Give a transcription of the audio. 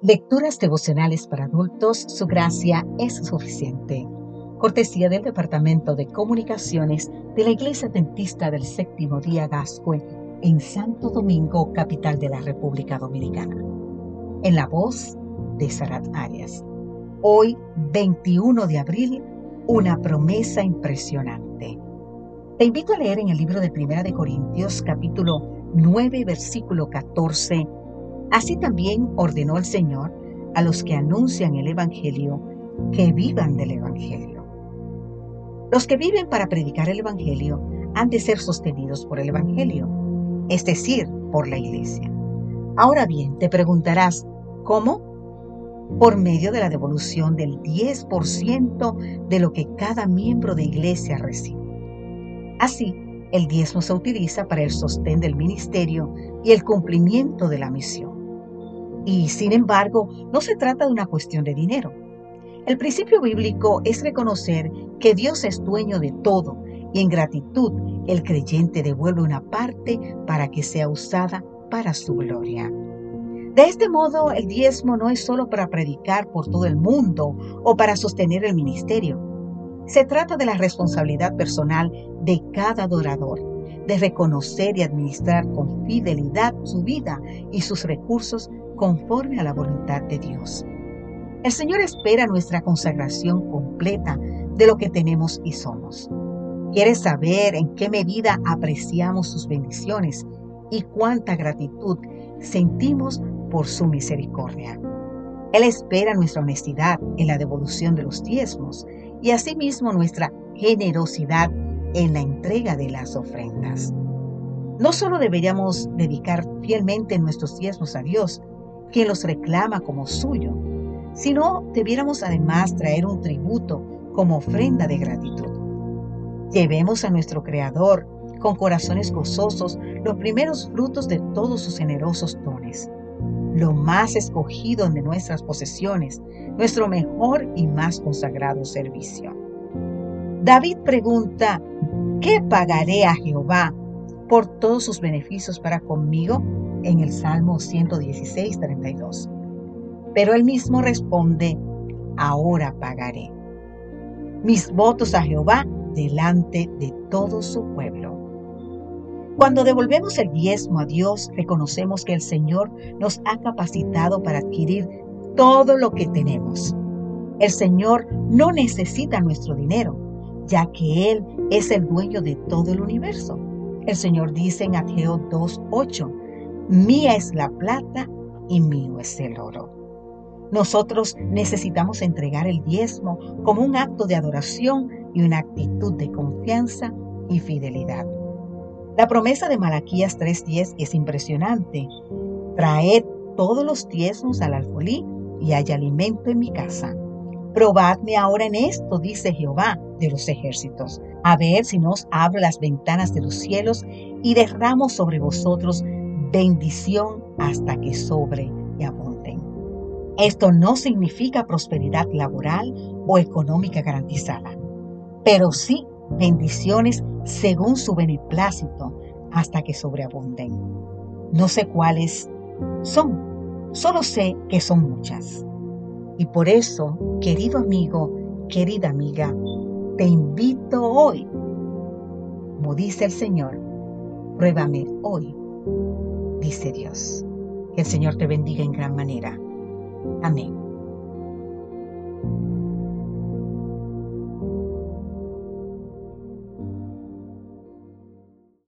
Lecturas devocionales para adultos, su gracia es suficiente. Cortesía del Departamento de Comunicaciones de la Iglesia Dentista del Séptimo Día Gascue en Santo Domingo, capital de la República Dominicana. En la voz de Sarat Arias. Hoy, 21 de abril, una promesa impresionante. Te invito a leer en el libro de Primera de Corintios, capítulo 9, versículo 14. Así también ordenó el Señor a los que anuncian el Evangelio que vivan del Evangelio. Los que viven para predicar el Evangelio han de ser sostenidos por el Evangelio, es decir, por la Iglesia. Ahora bien, te preguntarás, ¿cómo? Por medio de la devolución del 10% de lo que cada miembro de Iglesia recibe. Así, el diezmo se utiliza para el sostén del ministerio y el cumplimiento de la misión. Y sin embargo, no se trata de una cuestión de dinero. El principio bíblico es reconocer que Dios es dueño de todo y en gratitud el creyente devuelve una parte para que sea usada para su gloria. De este modo, el diezmo no es solo para predicar por todo el mundo o para sostener el ministerio. Se trata de la responsabilidad personal de cada adorador, de reconocer y administrar con fidelidad su vida y sus recursos conforme a la voluntad de Dios. El Señor espera nuestra consagración completa de lo que tenemos y somos. Quiere saber en qué medida apreciamos sus bendiciones y cuánta gratitud sentimos por su misericordia. Él espera nuestra honestidad en la devolución de los diezmos y asimismo nuestra generosidad en la entrega de las ofrendas. No solo deberíamos dedicar fielmente nuestros diezmos a Dios, quien los reclama como suyo, sino debiéramos además traer un tributo como ofrenda de gratitud. Llevemos a nuestro Creador con corazones gozosos los primeros frutos de todos sus generosos dones, lo más escogido de nuestras posesiones, nuestro mejor y más consagrado servicio. David pregunta, ¿qué pagaré a Jehová por todos sus beneficios para conmigo? En el Salmo 116, 32. Pero él mismo responde, ahora pagaré. Mis votos a Jehová delante de todo su pueblo. Cuando devolvemos el diezmo a Dios, reconocemos que el Señor nos ha capacitado para adquirir todo lo que tenemos. El Señor no necesita nuestro dinero ya que Él es el dueño de todo el universo. El Señor dice en Ageo 2.8, mía es la plata y mío es el oro. Nosotros necesitamos entregar el diezmo como un acto de adoración y una actitud de confianza y fidelidad. La promesa de Malaquías 3.10 es impresionante. Traed todos los diezmos al alfolí y hay alimento en mi casa. Probadme ahora en esto, dice Jehová de los ejércitos, a ver si nos abro las ventanas de los cielos y derramo sobre vosotros bendición hasta que sobre y abunden. Esto no significa prosperidad laboral o económica garantizada, pero sí bendiciones según su beneplácito hasta que sobreabunden. No sé cuáles son, solo sé que son muchas. Y por eso, querido amigo, querida amiga, te invito hoy, como dice el Señor, pruébame hoy, dice Dios. Que el Señor te bendiga en gran manera. Amén.